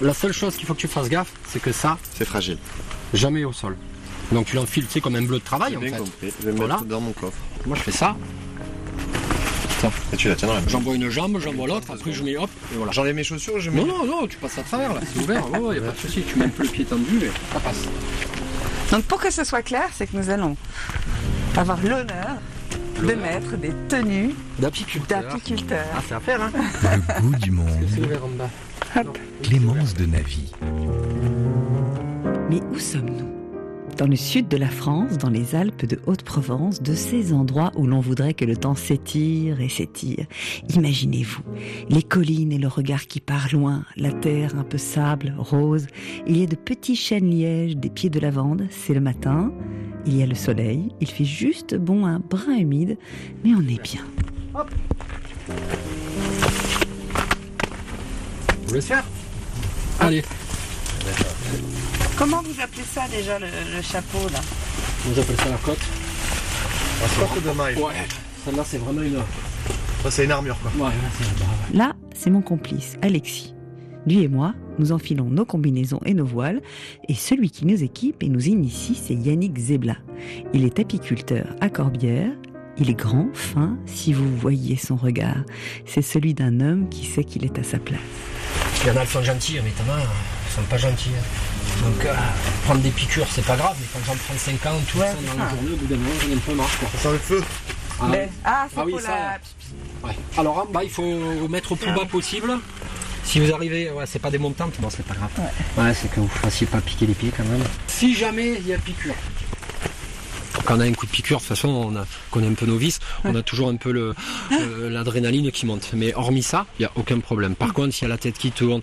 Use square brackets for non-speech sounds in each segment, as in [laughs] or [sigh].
La seule chose qu'il faut que tu fasses gaffe, c'est que ça, C'est fragile. jamais au sol. Donc tu l'enfiles, tu sais, comme un bleu de travail en Bien fait. compris. Je vais Voilà. mettre dans mon coffre. Moi je fais ça, Et tu la tiens dans la main. j'envoie une jambe, j'envoie l'autre, après je mets hop, et voilà. J'enlève mes chaussures, je mets. Non, non, non, tu passes à travers là, c'est ouvert, ouais, ouais, y a pas de souci, tu mets un peu le pied tendu et ça passe. Donc pour que ce soit clair, c'est que nous allons avoir l'honneur de mettre des tenues D'apiculteur. d'apiculteurs. Ah, c'est à faire, hein Le goût du monde. C'est ouvert en bas. Clémence de Navy. Mais où sommes-nous? Dans le sud de la France, dans les Alpes de Haute-Provence, de ces endroits où l'on voudrait que le temps s'étire et s'étire. Imaginez-vous, les collines et le regard qui part loin, la terre un peu sable, rose. Il y a de petits chênes lièges, des pieds de lavande, c'est le matin. Il y a le soleil, il fait juste bon un brin humide, mais on est bien. Vous voulez se faire Allez, Comment vous appelez ça déjà le, le chapeau là on appelle ça la cote. La sorte de maille. Ouais, celle-là c'est vraiment une... Ouais, Ça, c'est une armure, quoi. là c'est la barre, ouais. Là, c'est mon complice, Alexis. Lui et moi, nous enfilons nos combinaisons et nos voiles, et celui qui nous équipe et nous initie, c'est Yannick Zebla. Il est apiculteur à Corbière. Il est grand, fin, si vous voyiez son regard. C'est celui d'un homme qui sait qu'il est à sa place. Il y en a, elles sont gentilles, mais t'en as, elles sont pas gentilles. Donc, euh, prendre des piqûres, c'est pas grave, mais quand j'en prends 50, tout Ouais, ça dans la journée, au bout d'un moment, j'en ai un peu marre, quoi. Ça sent le feu. Ah, Mais- Ah, c'est Ah oui, pour ça, la... ouais. Alors, en bas, il faut mettre au plus bas possible. Si vous arrivez, ouais, c'est pas des montantes, bon, c'est pas grave. Ouais, c'est que vous fassiez pas piquer les pieds quand même. Si jamais il y a piqûre. Quand on a un coup de piqûre, de toute façon, on a, qu'on est un peu novice, on a toujours un peu le, le- l'adrénaline qui monte. Mais hormis ça, il n'y a aucun problème. Par contre, s'il y a la tête qui tourne,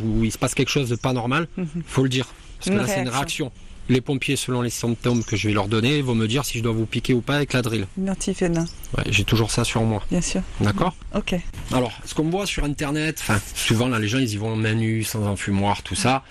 ou il se passe quelque chose de pas normal, faut le dire. Parce que Une là, c'est une réaction. Les pompiers, selon les symptômes que je vais leur donner, vont me dire si je dois vous piquer ou pas avec la drill. Identifénin, Ouais, j'ai toujours ça sur moi. bien sûr. D'accord Ok. alors, ce qu'on voit sur Internet, souvent là, les gens, ils y vont main nue, sans enfumoir, tout ça.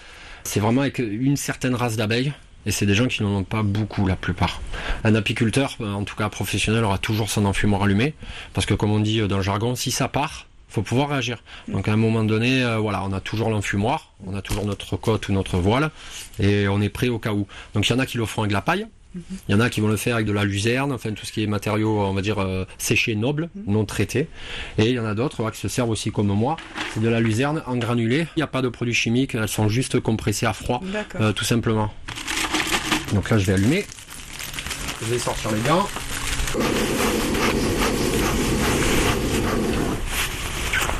C'est vraiment avec une certaine race d'abeilles. Et c'est des gens qui n'en ont pas beaucoup, la plupart. Un apiculteur, euh, en tout cas professionnel, aura toujours son enfumoir allumé. Parce que, comme on dit euh, dans le jargon, si ça part, faut pouvoir réagir. Donc, à un moment donné, euh, voilà, on a toujours l'enfumoir, on a toujours notre cote ou notre voile, et on est prêt au cas où. Donc, il y en a qui le font avec de la paille. Il y en a qui vont le faire avec de la luzerne, enfin tout ce qui est matériaux, on va dire, euh, séchés, nobles, non traités. Et il y en a d'autres qui se servent aussi comme moi. C'est de la luzerne en granulé. Il n'y a pas de produits chimiques, elles sont juste compressées à froid, euh, tout simplement. Donc là, je vais allumer. Je vais sortir les gants.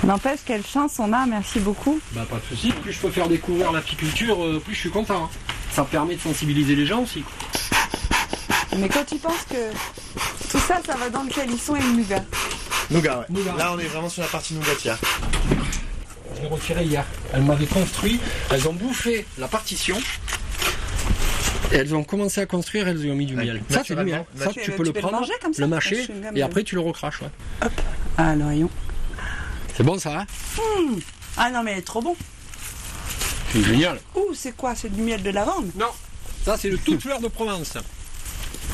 N'empêche, quelle chance on a, merci beaucoup. Bah pas de souci. Plus je peux faire découvrir l'apiculture, euh, plus je suis content. hein. Ça permet de sensibiliser les gens aussi. Mais quand tu penses que tout ça, ça va dans le calisson et le nougat. Nougat, ouais. Nougat. Là, on est vraiment sur la partie nougatière. Je l'ai retiré hier. Elles m'avaient construit, elles ont bouffé la partition. Elles ont commencé à construire, elles y ont mis du miel. Ça, c'est du miel. Ça, Tu peux le prendre, manger comme ça, le mâcher, et après tu le recraches. Ouais. Ah, le rayon. C'est bon ça, hein Ah non, mais elle est trop bon. C'est génial. Ouh, c'est quoi C'est du miel de lavande? Non, ça c'est le toute fleur de Provence.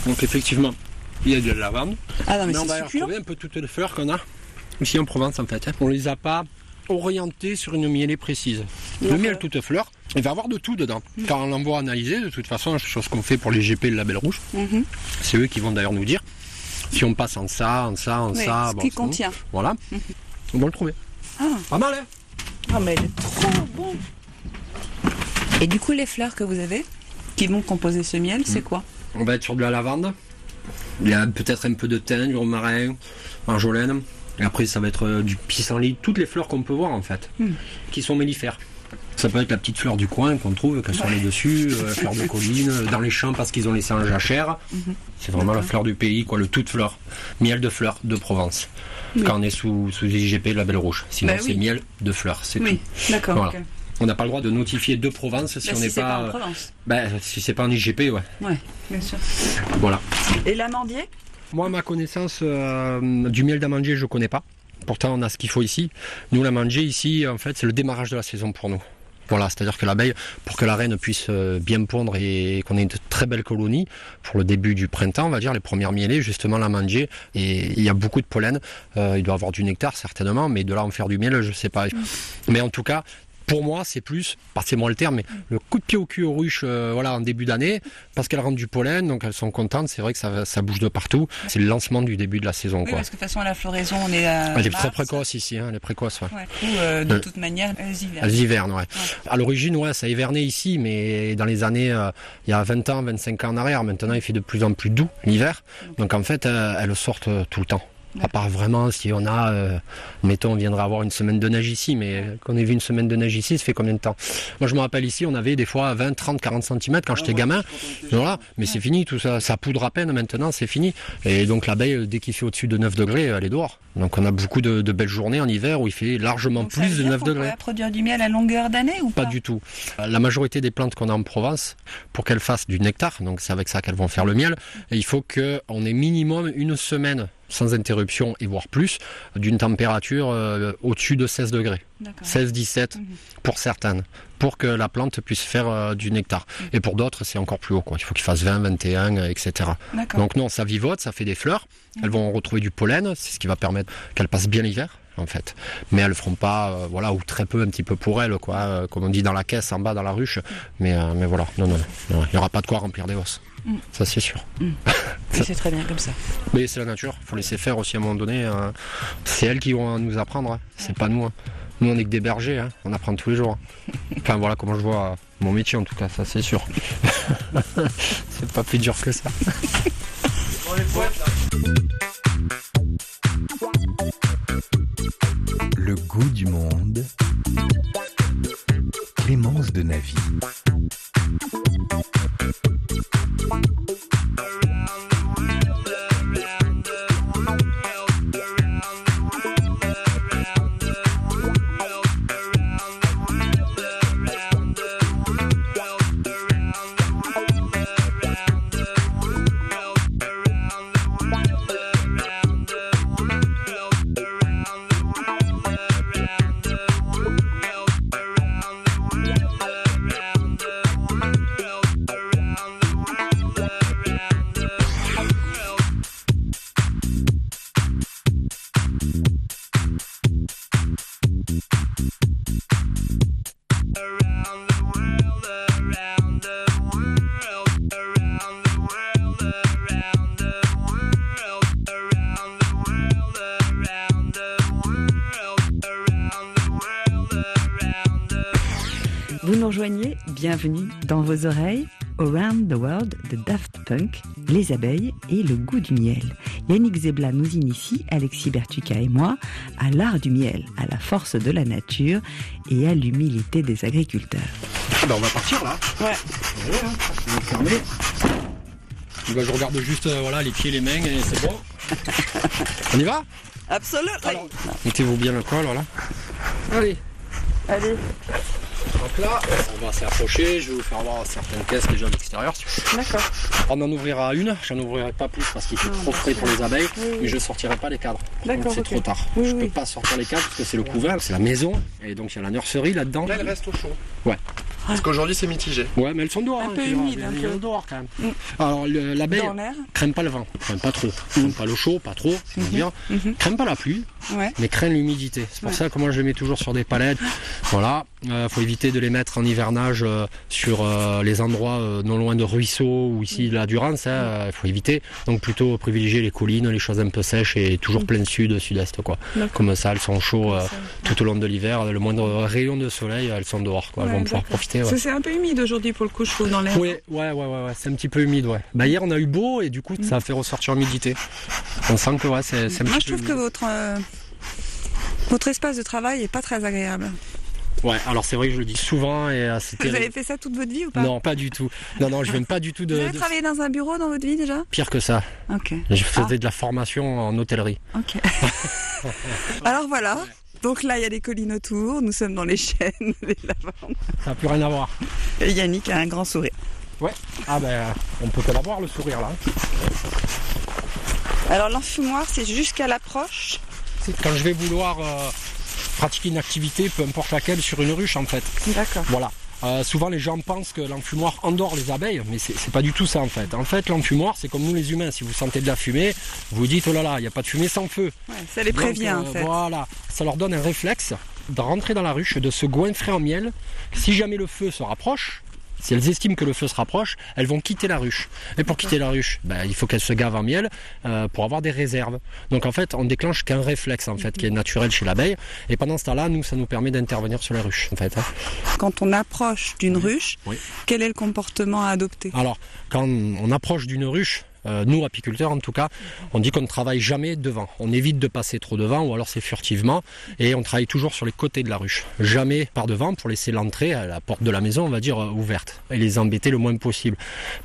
Donc effectivement, il y a de la lavande. Ah non, mais, Mais on va retrouver un peu toutes les fleurs qu'on a ici en Provence en fait. hein. On les a pas orientées sur une mielée précise. Le miel toute fleur, il va y avoir de tout dedans. Car on l'envoie analyser, de toute façon, chose qu'on fait pour les GP le label rouge. Mhm. C'est eux qui vont d'ailleurs nous dire si on passe en ça, en ça, en Oui, ça. ce bon, qui bon. contient. Voilà. On va le trouver. Ah. Pas mal, hein Ah, mais elle est trop bon. Et du coup, les fleurs que vous avez, qui vont composer ce miel, c'est quoi? On va être sur de la lavande. Il y a peut-être un peu de thym, du romarin, marjolaine. Et après, ça va être euh, du pissenlit, toutes les fleurs qu'on peut voir en fait, Hmm. qui sont mellifères. Ça peut être la petite fleur du coin qu'on trouve, qu'elle soit les dessus, euh, [laughs] fleur de colline, euh, dans les champs parce qu'ils ont laissé un jachère. Mhm. C'est vraiment la fleur du pays, quoi, le toute fleur. Miel de fleurs de Provence. Quand on est sous, sous IGP, label rouge. Sinon, Bah c'est oui. miel de fleurs, c'est Oui, tout. d'accord. Voilà. On n'a pas le droit de notifier de Provence si Bah, on n'est pas. pas en bah, si c'est pas en IGP, ouais. Ouais, bien sûr. Voilà. Et l'amandier? Moi, ma connaissance, euh, du miel d'amandier, je connais pas. Pourtant, on a ce qu'il faut ici. Nous, l'amandier, ici, en fait, c'est le démarrage de la saison pour nous. Voilà, c'est-à-dire que l'abeille, pour que la reine puisse euh, bien pondre et qu'on ait une très belle colonie, pour le début du printemps, on va dire, les premières mielées, justement, l'amandier, et il y a beaucoup de pollen. Euh, il doit avoir du nectar, certainement, mais de là en faire du miel, je sais pas. Mais en tout cas, pour moi, c'est plus, c'est moi le terme, mais le coup de pied au cul aux ruches, euh, voilà, en début d'année, parce qu'elles rentrent du pollen, donc elles sont contentes. C'est vrai que ça, ça bouge de partout. C'est le lancement du début de la saison, Oui, quoi. parce que de toute façon, à la floraison, on est à. Elle est mars. très précoce ici, hein, elle est précoce, ouais. Ouais, coup, euh, de Ouais. toute manière, elles hivernent. Elles hivernent, ouais. À l'origine, ouais, ça hivernait ici, mais dans les années, euh, il y a 20 ans, 25 ans en arrière, maintenant il fait de plus en plus doux l'hiver. Donc en fait, euh, elles sortent euh, tout le temps. À part vraiment si on a, euh, mettons, on viendrait avoir une semaine de neige ici, mais qu'on ait vu une semaine de neige ici, ça fait combien de temps? Moi je me rappelle ici, on avait des fois 20, 30, 40 cm quand j'étais gamin. Voilà, mais c'est fini tout ça, ça poudre à peine maintenant, c'est fini. Et donc l'abeille, euh, dès qu'il fait au-dessus de 9 degrés, elle est dehors. Donc on a beaucoup de, de belles journées en hiver où il fait largement Donc, plus de dire 9 qu'on degrés. pourrait produire du miel à longueur d'année ou pas Pas? du tout. La majorité des plantes qu'on a en Provence, pour qu'elles fassent du nectar, donc c'est avec ça qu'elles vont faire le miel, et il faut qu'on ait minimum une semaine sans interruption et voire plus d'une température euh, au-dessus de 16 degrés, D'accord. 16-17 Mhm. pour certaines, pour que la plante puisse faire euh, du nectar. Et pour d'autres, c'est encore plus haut, quoi. Il faut qu'il fasse 20, 21, euh, etc. Donc non, ça vivote, ça fait des fleurs. Elles vont retrouver du pollen, c'est ce qui va permettre qu'elles passent bien l'hiver en fait. Mais elles le feront pas, euh, voilà, ou très peu, un petit peu pour elles, quoi, euh, comme on dit dans la caisse, en bas dans la ruche. Mais, euh, mais voilà, non, non, non, il n'y aura pas de quoi remplir des osses. Mm. Ça c'est sûr. [laughs] Oui, c'est très bien comme ça. Mais c'est la nature, faut laisser faire aussi à un moment donné. c'est elles qui vont nous apprendre, hein. c'est pas nous. hein. Nous on est que des bergers, hein. on apprend tous les jours. Enfin voilà comment je vois mon métier en tout cas, ça c'est sûr. [laughs] c'est pas plus dur que ça. Bienvenue dans vos oreilles, Around the World de Daft Punk, les abeilles et le goût du miel. Yannick Zebla nous initie, Alexis Bertuca et moi, à l'art du miel, à la force de la nature et à l'humilité des agriculteurs. Ah bah on va partir là. Ouais. Je vais fermer. Bah, je regarde juste euh, voilà, les pieds, les mains et c'est bon. On y va? Absolument. Mettez-vous bien le col voilà. Allez. Allez. Donc là, on va s'approcher, je vais vous faire voir certaines caisses déjà de l'extérieur. D'accord. On en ouvrira une, j'en ouvrirai pas plus parce qu'il fait trop frais pour les abeilles, mais je sortirai pas les cadres. D'accord, C'est trop tard. Oui, je oui. peux pas sortir les cadres parce que c'est le couvert, c'est la maison, et donc il y a la nurserie là-dedans. Là, elle reste au chaud. Ouais. Parce qu'aujourd'hui, c'est mitigé. Ouais, mais elles sont dehors. Un hein, peu humide, un elles peu. sont dehors quand même. Mm. Alors le- l'abeille craigne pas le vent, craigne pas trop, craigne pas l'eau chaud, pas trop, c'est bien. Mhm. Craigne pas la pluie, Ouais. mais craigne l'humidité. C'est pour Ouais. ça que moi je les mets toujours sur des palettes. Voilà, Euh, faut éviter de les mettre en hivernage euh, sur euh, les endroits euh, non loin de ruisseaux ou ici de la Durance. Il hein, faut éviter. Donc plutôt privilégier les collines, les choses un peu sèches et toujours plein sud, sud-est quoi. Comme ça, elles sont chaudes euh, tout au long de l'hiver. Le moindre rayon de soleil, elles sont dehors quoi. Elles Ouais, vont pouvoir d'accord. Ouais. C'est un peu humide aujourd'hui pour le coup, je trouve, dans l'air. Oui, ouais, ouais, ouais, ouais, c'est un petit peu humide, ouais. Bah hier on a eu beau et du coup ça a fait ressortir l'humidité. On sent que ouais, c'est un Moi, petit je trouve que votre, euh, votre espace de travail est pas très agréable. Ouais, alors c'est vrai que je le dis souvent et euh, Vous avez fait ça toute votre vie ou pas Non, pas du tout. Non, non, je viens pas du tout Vous de, avez de- travaillé dans un bureau dans votre vie déjà? Pire que ça. Ok. Je faisais de la formation en hôtellerie. Ok. [laughs] Alors voilà. Donc là, il y a des collines autour. Nous sommes dans les chênes, [laughs] les lavandes. Ça n'a plus rien à voir. Et Yannick a un grand sourire. Ah ben, on peut que l'avoir le sourire là. Alors l'enfumoir, c'est jusqu'à l'approche. Quand je vais vouloir euh, pratiquer une activité, peu importe laquelle, sur une ruche en fait. D'accord. Voilà. Euh, souvent les gens pensent que l'enfumoir endort les abeilles, mais c'est pas du tout ça en fait. En fait, l'enfumoir, c'est comme nous les humains. Si vous sentez de la fumée, vous vous dites oh là là, il n'y a pas de fumée sans feu. Ouais, ça les prévient Donc, en euh, fait. Voilà, ça leur donne un réflexe de rentrer dans la ruche, de se goinfrer en miel. Si jamais le feu se rapproche, si elles estiment que le feu se rapproche, elles vont quitter la ruche. Et pour quitter la ruche, ben, il faut qu'elles se gavent en miel euh, pour avoir des réserves. Donc en fait, on déclenche qu'un réflexe en fait qui est naturel chez l'abeille. Et pendant ce temps-là, nous, ça nous permet d'intervenir sur la ruche. En fait, hein. Quand on approche d'une ruche, Oui. quel est le comportement à adopter? Alors, quand on approche d'une ruche, euh, nous apiculteurs en tout cas, on dit qu'on ne travaille jamais devant. On évite de passer trop devant ou alors c'est furtivement et on travaille toujours sur les côtés de la ruche. Jamais par devant pour laisser l'entrée à la porte de la maison, on va dire, euh, ouverte et les embêter le moins possible.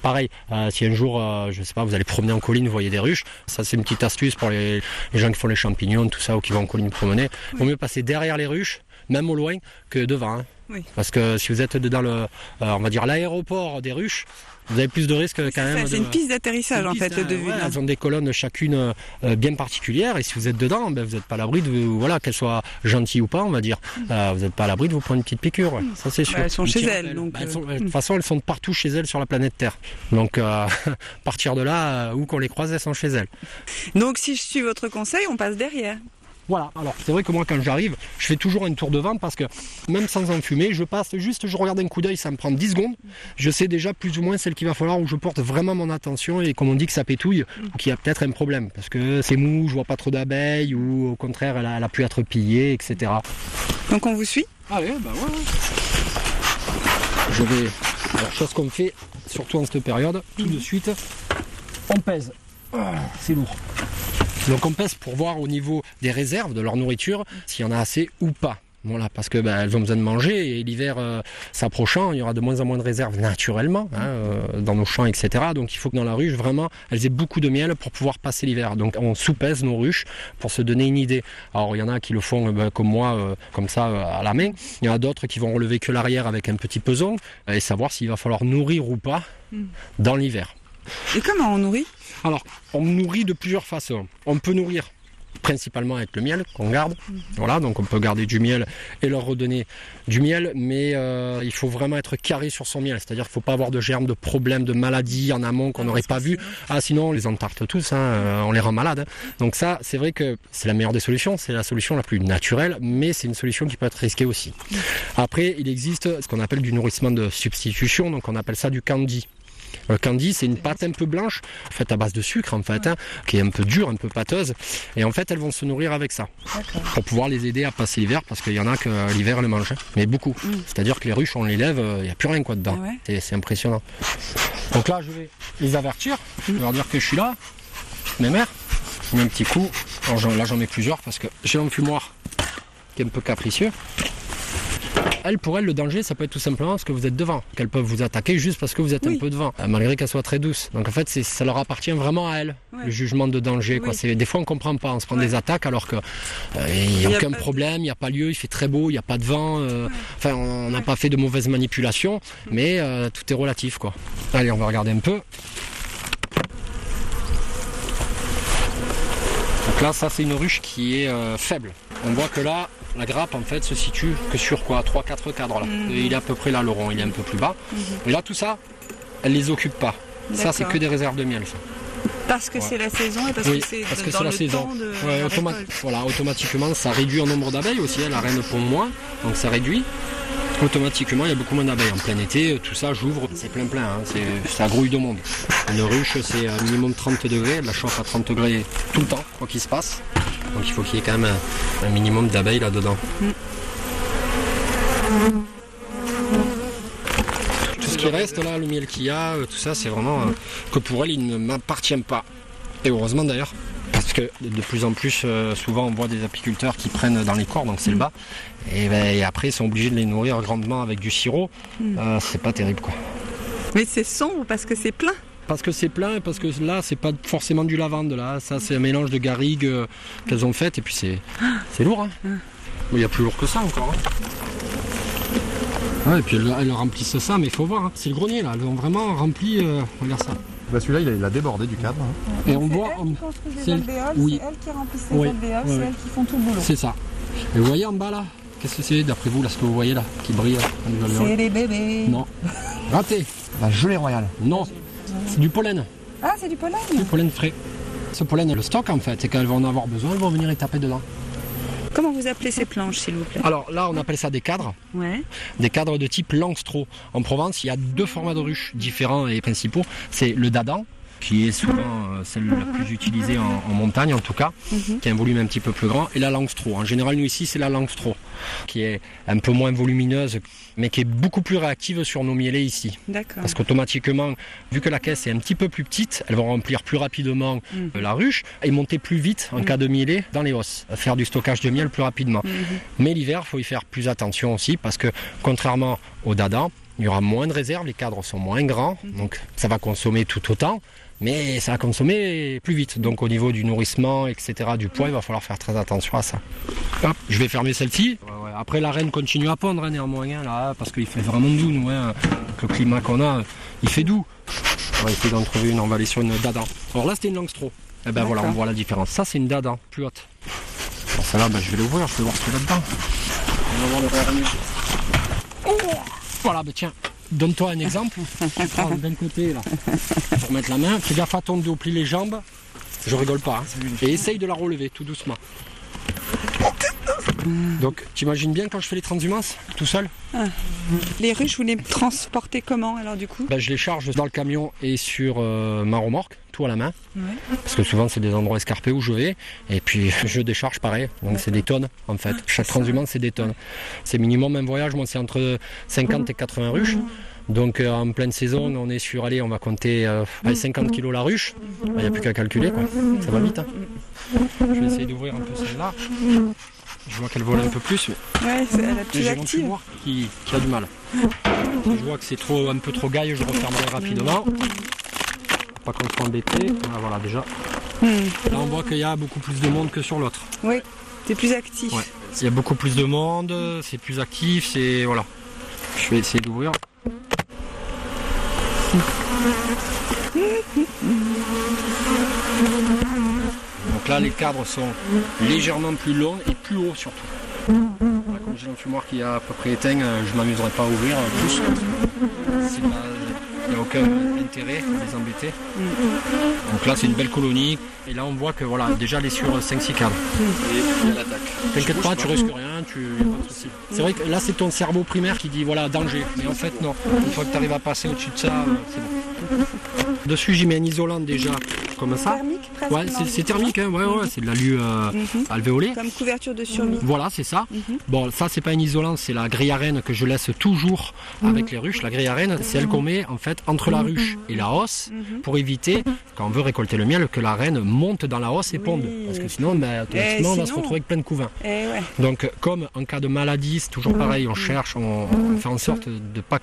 Pareil, euh, si un jour, euh, je sais pas, vous allez promener en colline, vous voyez des ruches, ça c'est une petite astuce pour les, les gens qui font les champignons, tout ça, ou qui vont en colline promener. Il vaut mieux passer derrière les ruches, même au loin, que devant. hein. Oui. Parce que si vous êtes dans le, on va dire l'aéroport des ruches, vous avez plus de risques quand C'est même. de- C'est une piste d'atterrissage en piste, fait ouais, là. elles ont des colonnes chacune euh, bien particulières et si vous êtes dedans, ben, vous n'êtes pas à l'abri de voilà qu'elles soient gentilles ou pas, on va dire. Euh, vous n'êtes pas à l'abri de vous prendre une petite piqûre, ouais. ça c'est sûr. Bah, elles sont chez elles, donc, Bah, elles sont- euh, de toute façon, elles sont partout chez elles sur la planète Terre. Donc euh, [laughs] partir de là, où qu'on les croise, elles sont chez elles. Donc si je suis votre conseil, on passe derrière. Voilà, alors c'est vrai que moi quand j'arrive, je fais toujours un tour de vent parce que même sans en fumer, je passe juste, je regarde un coup d'œil, ça me prend 10 secondes. Je sais déjà plus ou moins celle qu'il va falloir où je porte vraiment mon attention et comme on dit que ça pétouille, ou qu'il y a peut-être un problème parce que c'est mou, je vois pas trop d'abeilles ou au contraire elle a, elle a pu être pillée, etc. Donc on vous suit? Allez, bah ouais. Je vais. Alors, chose qu'on fait, surtout en cette période, tout de suite, on pèse. Ah, c'est lourd. Donc on pèse pour voir au niveau des réserves de leur nourriture s'il y en a assez ou pas. Voilà, parce que ben, elles ont besoin de manger et l'hiver euh, s'approchant, il y aura de moins en moins de réserves naturellement hein, euh, dans nos champs, etc. Donc il faut que dans la ruche, vraiment, elles aient beaucoup de miel pour pouvoir passer l'hiver. Donc on sous-pèse nos ruches pour se donner une idée. Alors il y en a qui le font ben, comme moi, euh, comme ça, à la main. Il y en a d'autres qui vont relever que l'arrière avec un petit peson et savoir s'il va falloir nourrir ou pas dans l'hiver. Et comment on nourrit? Alors, on nourrit de plusieurs façons. On peut nourrir principalement avec le miel qu'on garde. Voilà, donc on peut garder du miel et leur redonner du miel, mais euh, il faut vraiment être carré sur son miel. C'est-à-dire qu'il ne faut pas avoir de germes, de problèmes, de maladies en amont qu'on n'aurait pas vu. Ah, sinon on les entarte tous, hein, euh, on les rend malades. hein. Donc ça, c'est vrai que c'est la meilleure des solutions, c'est la solution la plus naturelle, mais c'est une solution qui peut être risquée aussi. Après, il existe ce qu'on appelle du nourrissement de substitution, donc on appelle ça du candy. Le candy, c'est une pâte un peu blanche, faite à base de sucre en fait, hein, qui est un peu dure, un peu pâteuse. Et en fait, elles vont se nourrir avec ça. Pour pouvoir les aider à passer l'hiver, parce qu'il y en a que euh, l'hiver, elles le mangent. hein. Mais beaucoup. C'est-à-dire que les ruches, on les lève, il n'y a plus rien quoi dedans. Ah ouais C'est- impressionnant. Donc là, je vais les avertir. Je vais leur dire que je suis là. Mes mères. Je mets un petit coup. Alors, là, j'en mets plusieurs parce que j'ai un fumoir qui est un peu capricieux. Elle, pour elle, le danger, ça peut être tout simplement parce que vous êtes devant. Qu'elles peuvent vous attaquer juste parce que vous êtes Oui. un peu devant, euh, malgré qu'elles soient très douces. Donc en fait, c'est- ça leur appartient vraiment à elles, Ouais. le jugement de danger. Quoi. Oui. Des fois, on comprend pas, on se prend Ouais. des attaques alors que euh, y a aucun pas problème, il n'y a pas lieu, il fait très beau, il n'y a pas de vent. euh, Enfin, on n'a pas fait de mauvaises manipulations, mais euh, tout est relatif, quoi. Allez, on va regarder un peu. Donc là, ça c'est une ruche qui est euh, faible. On voit que là, la grappe en fait se situe que sur quoi? 3-4 cadres là. Mhm. Et il est à peu près là le rond, il est un peu plus bas. Et là tout ça, elle les occupe pas. Ça c'est que des réserves de miel. Ça. Parce que Ouais. c'est la saison et parce Oui, que c'est parce que dans c'est la le saison. temps de Ouais, la automa- récolte. voilà, automatiquement ça réduit en nombre d'abeilles aussi, hein, la reine pond moins, donc ça réduit. Automatiquement il y a beaucoup moins d'abeilles. En plein été, euh, tout ça j'ouvre, c'est plein plein, hein, c'est, ça grouille de monde. Une ruche c'est un minimum 30 degrés, elle la chauffe à 30 degrés tout le temps, quoi qu'il se passe. Donc il faut qu'il y ait quand même un, un minimum d'abeilles là-dedans. Tout ce qui reste là, le miel qu'il y a, euh, tout ça, c'est vraiment euh, que pour elle, il ne m'appartient pas. Et heureusement d'ailleurs, parce que de plus en plus, euh, souvent, on voit des apiculteurs qui prennent dans les corps, donc c'est le bas, et, ben, et après, ils sont obligés de les nourrir grandement avec du sirop. Euh, c'est pas terrible quoi. Mais c'est sombre parce que c'est plein? Parce que c'est plein, et parce que là, c'est pas forcément du lavande, là. Ça, c'est un mélange de garrigues euh, qu'elles ont fait, et puis c'est, c'est lourd. Hein. Il y a plus lourd que ça encore. hein. Ouais, et puis elles, elles remplissent ça, mais il faut voir, hein. c'est le grenier là, elles ont vraiment rempli, euh, regarde ça. Bah celui-là, il a, il a débordé du cadre. hein. Et on voit, on- c'est- alvéoles, oui. c'est elles qui remplissent Oui, les alvéoles, oui, c'est elles qui font tout le boulot. c'est ça. Et vous voyez en bas là, qu'est-ce que c'est d'après vous là, ce que vous voyez là, qui brille C'est les bébés. Non. Raté. La gelée royale. Non. C'est du pollen, Ah, c'est du pollen du pollen frais. Ce pollen, le stock en fait, et quand elles vont en avoir besoin, elles vont venir y taper dedans. Comment vous appelez ces planches, s'il vous plaît? Alors là, on appelle ça des cadres. Ouais. des cadres de type Langstro. En Provence, il y a deux formats de ruches différents et principaux. C'est le dadan, qui est souvent euh, celle la plus utilisée en, en montagne en tout cas, qui a un volume un petit peu plus grand, et la Langstro. En général, nous ici, c'est la Langstro, qui est un peu moins volumineuse, mais qui est beaucoup plus réactive sur nos mielés ici. D'accord. Parce qu'automatiquement, vu que la caisse est un petit peu plus petite, elles vont remplir plus rapidement Mhm. euh, la ruche et monter plus vite en cas de mielé dans les hausses, faire du stockage de miel plus rapidement. Mhm. Mais l'hiver, il faut y faire plus attention aussi parce que contrairement au dada, il y aura moins de réserves, les cadres sont moins grands, donc ça va consommer tout autant, mais ça va consommer plus vite. Donc au niveau du nourrissement, etc., du poids, il va falloir faire très attention à ça. Hop, je vais fermer celle-ci. Ouais, ouais. Après la reine continue à pondre hein, néanmoins hein, là, parce qu'il fait vraiment doux nous, hein. Avec le climat qu'on a, il fait doux. On va essayer d'en trouver une, on va aller sur une dada. Alors là c'était une langstro. Et ben voilà, on voit la différence. Ça c'est une dada, plus haute. Alors celle-là, ben, je vais l'ouvrir, je vais voir ce qu'il y a dedans. On va voir le vernis. Voilà, ben tiens, donne-toi un exemple. Tu prends d'un côté là, pour mettre la main. Fais gaffe à ton dos, plie les jambes. Je rigole pas. hein. Et essaye de la relever tout doucement. Donc, t'imagines bien quand je fais les transhumances, tout seul Les ruches, vous les transportez comment alors du coup ben, Je les charge dans le camion et sur euh, ma remorque, tout à la main. Ouais. Parce que souvent, c'est des endroits escarpés où je vais. Et puis, [laughs] je décharge pareil. Donc, c'est des tonnes, en fait. Chaque transhumance, c'est des tonnes. C'est minimum un voyage. Moi, c'est entre 50 et 80 ruches. Donc, euh, en pleine saison, on est sur, allez, on va compter euh, allez, 50 kilos la ruche. Il n'y a plus qu'à calculer, quoi. Ça va vite. hein. Je vais essayer d'ouvrir un peu celle-là. Je vois qu'elle vole un peu plus, mais Ouais, c'est- plus j'ai active. qui, qui a du mal. Je vois que c'est trop, un peu trop gaille, je refermerai rapidement. Pas qu'on soit embêté. Ah, voilà, déjà. Hmm. Là, on voit qu'il y a beaucoup plus de monde que sur l'autre. Oui, c'est plus actif. Ouais. Il y a beaucoup plus de monde, c'est plus actif, c'est. Voilà. Je vais essayer d'ouvrir. [laughs] Donc là, les cadres sont légèrement plus longs et plus hauts surtout. Voilà, Comme j'ai l'enfumoir qui est à peu près éteint, euh, je m'amuserai pas à ouvrir euh, plus. Il n'y a aucun intérêt à les embêter. Donc là, c'est une belle colonie. Et là, on voit que voilà, déjà, elle est sur 5-6 cadres. T'inquiète pas, tu risques rien, tu a pas de souci. C'est vrai que là, c'est ton cerveau primaire qui dit voilà, danger. Mais en fait, non. Une fois que tu arrives à passer au-dessus de ça, euh, c'est bon. Dessus, j'y mets un isolant déjà, comme ça. Presque Ouais, c'est thermique, hein, ouais, ouais, c'est de l'alu euh, Mhm. alvéolé. Comme couverture de survie. Voilà, c'est ça. Mhm. Bon, ça, c'est pas un isolant, c'est la grille à reine que je laisse toujours avec les ruches. La grille à reine, c'est elle qu'on met en fait entre la ruche et la hausse Mhm. pour éviter, quand on veut récolter le miel, que la reine monte dans la hausse et Oui. ponde. Parce que sinon, ben, automatiquement, on va se retrouver avec plein de couvains. Eh. Donc, comme en cas de maladie, c'est toujours pareil, on cherche, on, on fait en sorte de pas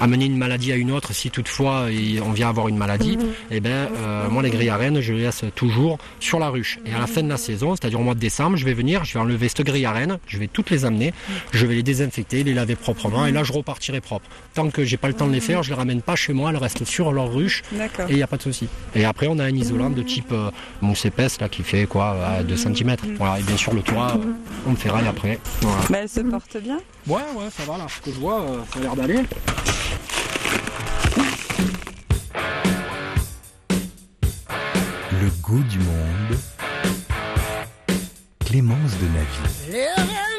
amener une maladie à une autre si toutefois on vient avoir une maladie. Et ben, euh, moi, les grilles à rennes, je les laisse toujours sur la ruche. Et à la fin de la saison, c'est-à-dire au mois de décembre, je vais venir, je vais enlever cette grille à rennes, je vais toutes les amener, je vais les désinfecter, les laver proprement, et là, je repartirai propre. Tant que j'ai pas le temps de les faire, je les ramène pas chez moi, elles restent sur leur ruche et il n'y a pas de souci. Et après, on a un isolant de type euh, mousse épaisse là, qui fait quoi à 2 cm. Voilà, et bien sûr, le toit, euh, on le ferraille après. Voilà. Bah, elle se porte bien. Ouais, ouais, ça va là. Ce que je vois, euh, ça a l'air d'aller. Goût du monde. Clémence de Navy.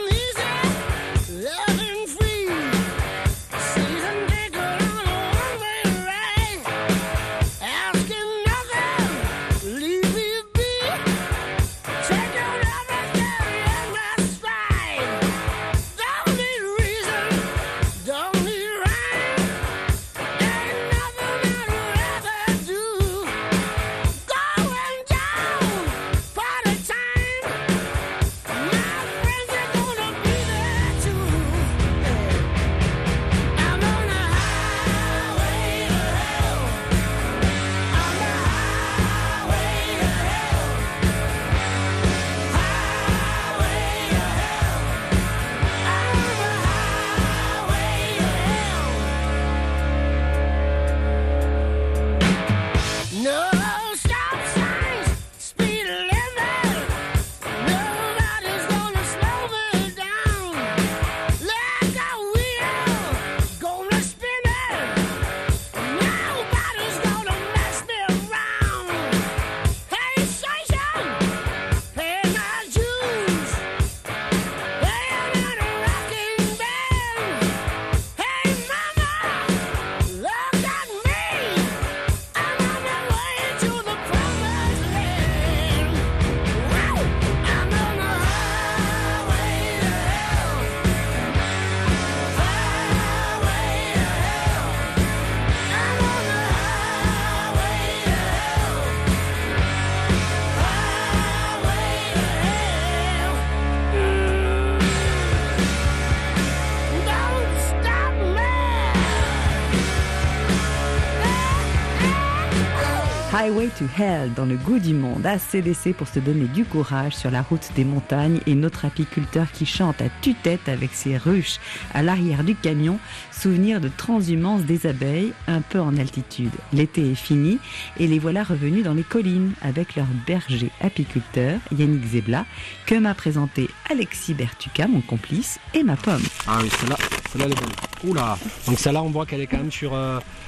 To Hell dans le goût du monde, ACDC pour se donner du courage sur la route des montagnes et notre apiculteur qui chante à tue-tête avec ses ruches à l'arrière du camion, souvenir de transhumance des abeilles un peu en altitude. L'été est fini et les voilà revenus dans les collines avec leur berger apiculteur Yannick Zebla que m'a présenté Alexis Bertuca, mon complice, et ma pomme. Ah oui, celle-là, celle-là elle est bonne. Oula Donc celle-là, on voit qu'elle est quand même sur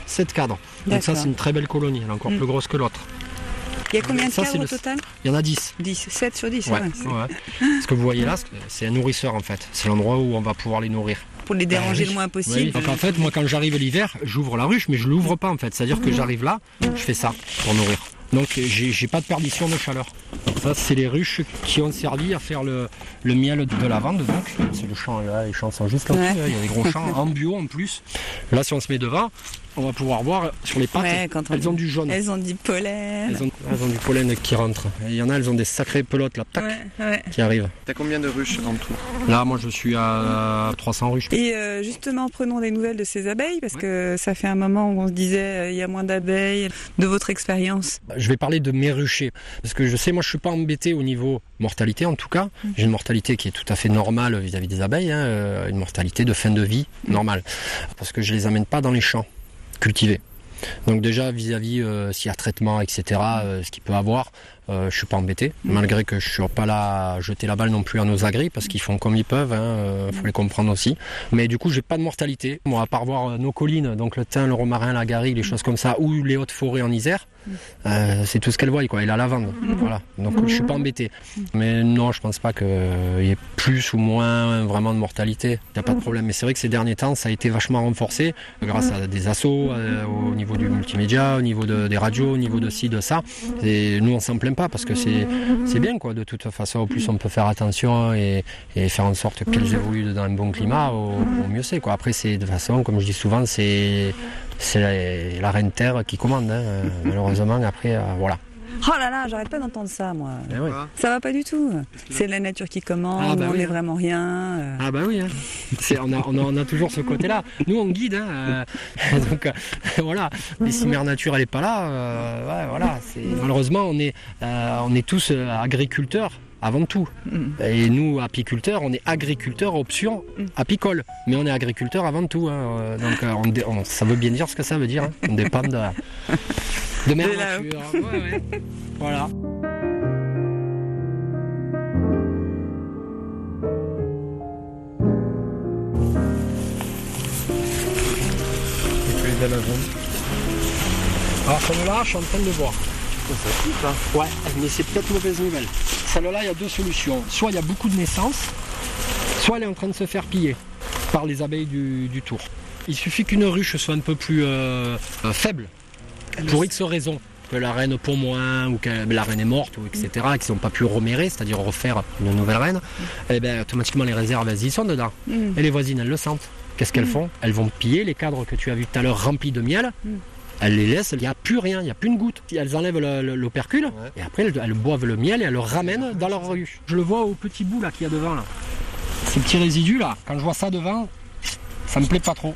7 cadres. Donc ça, c'est une très belle colonie. Elle est encore Mm. plus grosse que l'autre. Il y a combien de Ça, cadres au total Il y en a 10. 10, 7 sur 10, Ouais. Ce que vous voyez là, c'est un nourrisseur en fait. C'est l'endroit où on va pouvoir les nourrir. Pour les déranger oui. le moins Oui. possible. Donc en fait, moi quand j'arrive l'hiver, j'ouvre la ruche, mais je l'ouvre pas en fait. C'est-à-dire que j'arrive là, je fais ça pour nourrir. Donc j'ai pas de perdition de chaleur. Donc ça, c'est les ruches qui ont servi à faire le, le miel de lavande. Donc c'est le champ là, les champs sont juste là-dessus. Ouais. hein. Il y a des gros champs en bio en plus. Là, si on se met devant, on va pouvoir voir sur les pattes, Ouais, quand on- elles ont du jaune. Elles ont du pollen. Elles ont, elles ont du pollen qui rentre. Et Il y en a, elles ont des sacrées pelotes là, tac, Ouais, ouais. qui arrivent. T'as combien de ruches en tout? Là, moi, je suis à 300 ruches. Et euh, justement, prenons des nouvelles de ces abeilles, parce que ça fait un moment où on se disait euh, il y a moins d'abeilles. De votre expérience Je vais parler de mes ruchers. Parce que je sais, moi, je suis pas embêté au niveau mortalité, en tout cas. J'ai une mortalité qui est tout à fait normale vis-à-vis des abeilles, hein, euh, une mortalité de fin de vie normale. Parce que je les amène pas dans les champs cultivés. Donc déjà vis-à-vis euh, s'il y a traitement, etc., euh, ce qu'il peut avoir, euh, je suis pas embêté, malgré que je suis pas là à jeter la balle non plus à nos agris, parce qu'ils font comme ils peuvent, hein, euh, faut les comprendre aussi. Mais du coup, j'ai pas de mortalité. Moi, à part voir nos collines, donc le thym, le romarin, la garrigue, les choses comme ça, ou les hautes forêts en Isère, euh, c'est tout ce qu'elle voit, quoi. Et la lavande, voilà. Donc je suis pas embêté. Mais non, je pense pas qu'il y ait plus ou moins vraiment de mortalité. Il n'y a pas de problème. Mais c'est vrai que ces derniers temps, ça a été vachement renforcé grâce à des assauts euh, au niveau du multimédia, au niveau de- des radios, au niveau de ci, de ça. Et nous, on s'en plaint pas parce que c'est bien, quoi. De toute façon, au plus on peut faire attention et, et faire en sorte qu'elles évoluent dans un bon climat, au, au mieux c'est, quoi. Après, c'est de toute façon, comme je dis souvent, c'est c'est la, la reine terre qui commande. hein. Euh, Malheureusement, après, euh, voilà. Oh là là, j'arrête pas d'entendre ça, moi. Eh ouais. Ça va pas du tout. C'est la nature qui commande, Ah, bah on oui, n'est hein. vraiment rien. euh. Ah bah oui, hein. C'est- on, a, on, a, on a toujours ce côté-là. Nous on guide, hein, euh, [laughs] donc euh, voilà. Mais si Mère Nature elle est pas là, euh, ouais, voilà. c'est- Malheureusement on est, euh, on est tous agriculteurs avant tout. Mm. Et nous apiculteurs, on est agriculteurs option apicole, mais on est agriculteurs avant tout. hein. Euh, Donc euh, on on- ça veut bien dire ce que ça veut dire. hein. On dépend de, de Mère De là-haut. Nature. Ouais, ouais. Voilà. Alors celle-là, je suis en train de voir. Ouais, mais c'est peut-être mauvaise nouvelle. Celle-là, il y a deux solutions. Soit il y a beaucoup de naissances, soit elle est en train de se faire piller par les abeilles du, du tour. Il suffit qu'une ruche soit un peu plus euh, euh, faible, pour X raisons. Que la reine pond moins, ou que la reine est morte, ou etc., et qu'ils n'ont pas pu remérer, c'est-à-dire refaire une nouvelle reine, et bien automatiquement les réserves, elles y sont dedans. Mm. Et les voisines, elles le sentent. Qu'est-ce qu'elles font? Elles vont piller les cadres que tu as vus tout à l'heure remplis de miel. Elles les laissent, il n'y a plus rien, il n'y a plus une goutte. Elles enlèvent le- le- l'opercule et après elles, elles boivent le miel et elles le ramènent dans leur ruche. Je le vois au petit bout là qu'il y a devant là. Ces petits résidus là, quand je vois ça devant, ça me plaît pas trop.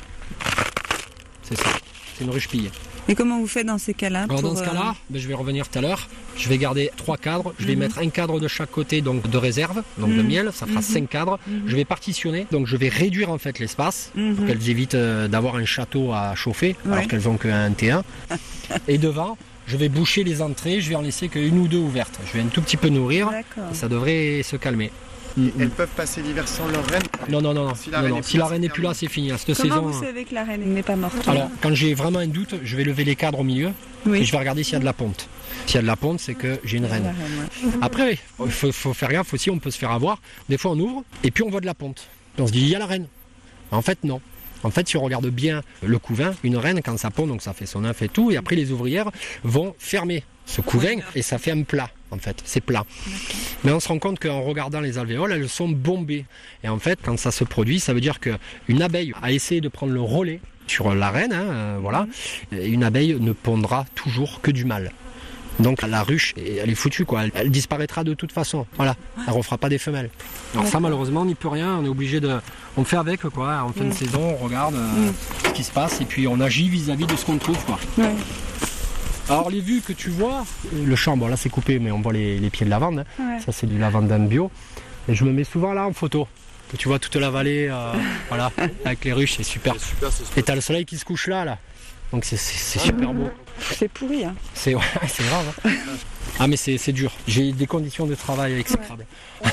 C'est ça, c'est une ruche pillée. Et comment vous faites dans ces cas-là dans ce euh, cas-là, ben, je vais revenir tout à l'heure. Je vais garder trois cadres. Je vais Mhm. mettre un cadre de chaque côté, donc de réserve, donc de Mhm. miel. Ça fera Mhm. cinq cadres. Je vais partitionner, donc je vais réduire en fait l'espace pour qu'elles évitent euh, d'avoir un château à chauffer, alors qu'elles ont qu'un T1. [laughs] Et devant, je vais boucher les entrées. Je vais en laisser qu'une ou deux ouvertes. Je vais un tout petit peu nourrir. Et ça devrait se calmer. Elles peuvent passer l'hiver sans leur reine Non, non, non, non. Si la Non, reine non. est Si plus la reine plus là, c'est fini. À cette Comment saison. vous savez que la reine n'est pas morte Alors, quand j'ai vraiment un doute, je vais lever les cadres au milieu Oui. et je vais regarder s'il y a de la ponte. S'il y a de la ponte, c'est que j'ai une reine. reine, ouais. Après, oui, il faut, faut faire gaffe aussi, on peut se faire avoir. Des fois, on ouvre et puis on voit de la ponte. On se dit, il y a la reine. En fait, non. En fait, si on regarde bien le couvain, une reine, quand ça pond, donc ça fait son œuf et tout, et après les ouvrières vont fermer ce couvain et ça fait un plat, en fait. C'est plat. Mais on se rend compte qu'en regardant les alvéoles, elles sont bombées. Et en fait, quand ça se produit, ça veut dire qu'une abeille a essayé de prendre le relais sur la reine, hein, euh, voilà. Et une abeille ne pondra toujours que du mâle. Donc la ruche, elle est foutue quoi. Elle, elle disparaîtra de toute façon. Voilà. Elle refera pas des femelles. Alors ça malheureusement on n'y peut rien. On est obligé de, on fait avec quoi. En fin de saison, on regarde euh, ce qui se passe et puis on agit vis-à-vis de ce qu'on trouve quoi. Ouais. Alors les vues que tu vois, le champ, bon là c'est coupé, mais on voit les, les pieds de lavande. hein. Ouais. Ça c'est du lavande bio. Et je me mets souvent là en photo. Que tu vois toute la vallée, euh, [laughs] voilà, avec les ruches, c'est super. Et t'as le soleil qui se couche là, là. Donc c'est- c'est c'est super beau. C'est pourri, hein. C'est ouais, [laughs] c'est grave. hein. Ah mais c'est c'est dur. J'ai des conditions de travail exécrables. [laughs]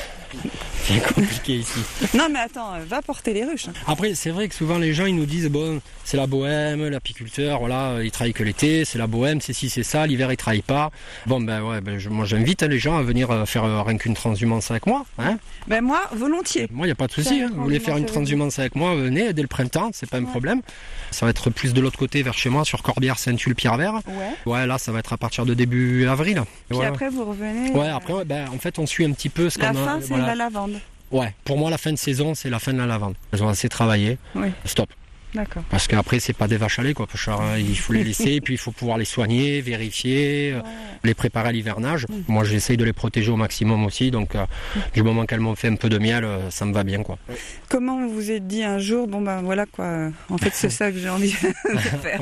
[laughs] c'est compliqué ici. Non, mais attends, euh, va porter les ruches. hein. Après, c'est vrai que souvent les gens ils nous disent bon, c'est la bohème, l'apiculteur, voilà, euh, il travaille que l'été, c'est la bohème, c'est ci, c'est ça, l'hiver il travaille pas. Bon ben ouais, ben, je- moi j'invite hein, les gens à venir euh, faire euh, rien qu'une transhumance avec moi. Hein Ben moi, volontiers. moi il y a pas de souci. Hein. Vous voulez faire une transhumance avec moi, venez dès le printemps, c'est pas un Ouais. problème. Ça va être plus de l'autre côté vers chez moi, sur Corbière, Saint-Tulle, Pierre-Vert. Ouais. Ouais, là ça va être à partir de début avril. Puis Ouais, après, vous revenez. Ouais, après, ouais, ben, en fait, on suit un petit peu ce qu'on La a. fin, c'est voilà. la lavande. Ouais, pour moi, la fin de saison, c'est la fin de la lavande. Elles ont assez travaillé. Oui. Stop. D'accord. Parce qu'après, c'est pas des vaches à lait, quoi. Euh, il faut les laisser, [laughs] puis il faut pouvoir les soigner, vérifier, euh, les préparer à l'hivernage. Moi, j'essaye de les protéger au maximum aussi. Donc, euh, du moment qu'elles m'ont fait un peu de miel, euh, ça me va bien, quoi. Comment vous vous êtes dit un jour, bon ben voilà quoi, en fait c'est [laughs] ça que j'ai envie de [laughs] faire.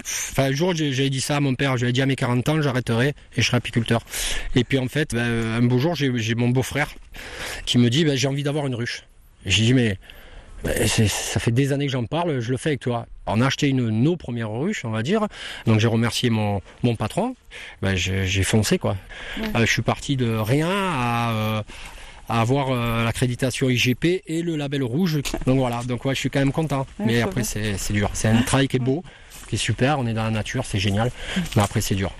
Enfin, un jour, j'ai- j'avais dit ça à mon père. J'avais dit à mes 40 ans, j'arrêterai et je serai apiculteur. Et puis, en fait, ben, un beau jour, j'ai mon beau-frère qui me dit, ben, j'ai envie d'avoir une ruche. Et J'ai dit, mais ça fait des années que j'en parle, je le fais avec toi. On a acheté une, nos premières ruches, on va dire. Donc, j'ai remercié mon, mon patron. Ben, j'ai foncé, quoi. Euh, je suis parti de rien à... euh, à avoir euh, l'accréditation IGP et le label rouge. Donc voilà, donc ouais, je suis quand même content. Ouais, Mais après, c'est dur. C'est un travail qui est beau, [laughs] qui est super. On est dans la nature, c'est génial. Mais après, c'est dur.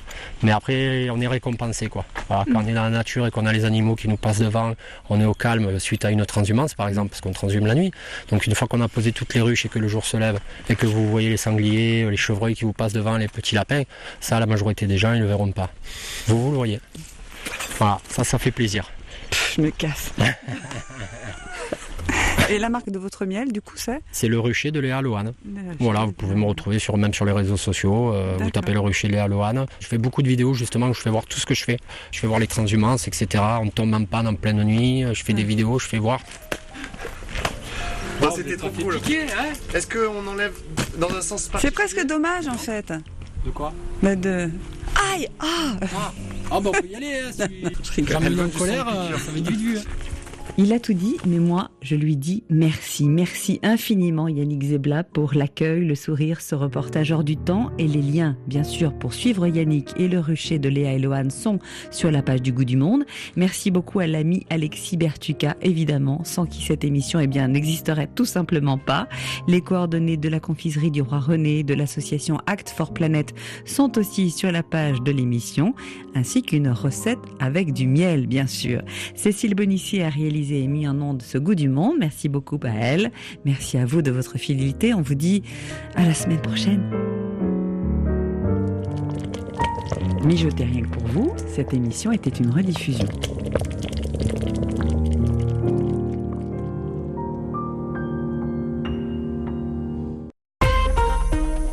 Mais après, on est récompensé, quoi. Voilà, quand on est dans la nature et qu'on a les animaux qui nous passent devant, on est au calme suite à une transhumance, par exemple, parce qu'on transhume la nuit. Donc une fois qu'on a posé toutes les ruches et que le jour se lève et que vous voyez les sangliers, les chevreuils qui vous passent devant, les petits lapins, ça, la majorité des gens, ils ne le verront pas. Vous, vous le voyez. Voilà, ça, ça fait plaisir. Je me casse. [laughs] Et la marque de votre miel, du coup, c'est C'est le rucher de Léa Lohan. Voilà, vous pouvez me retrouver sur, même sur les réseaux sociaux. euh, vous tapez le rucher Léa Lohan. Je fais beaucoup de vidéos justement où je fais voir tout ce que je fais. Je fais voir les transhumances, etc. On tombe en panne en pleine nuit. Je fais des vidéos, je fais voir. Bon, c'était trop cool. Est-ce qu'on enlève dans un sens C'est particulier presque dommage en fait. De quoi? Mais de. Aïe Ah Ah bah on peut y aller. Hein, [laughs] Je rigole. En colère, euh, ça va du du. Il a tout dit, mais moi, je lui dis merci. Merci infiniment, Yannick Zebla, pour l'accueil, le sourire, ce reportage hors du temps et les liens, bien sûr, pour suivre Yannick et le rucher de Léa et Lohan sont sur la page du Goût du Monde. Merci beaucoup à l'ami Alexis Bertuca, évidemment, sans qui cette émission, eh bien, n'existerait tout simplement pas. Les coordonnées de la confiserie du roi René, de l'association Act for Planet sont aussi sur la page de l'émission, ainsi qu'une recette avec du miel, bien sûr. Cécile Bonissier a réalisé et mis en nom de ce goût du monde. Merci beaucoup à elle. Merci à vous de votre fidélité. On vous dit à la semaine prochaine. Mijotez rien que pour vous, cette émission était une rediffusion.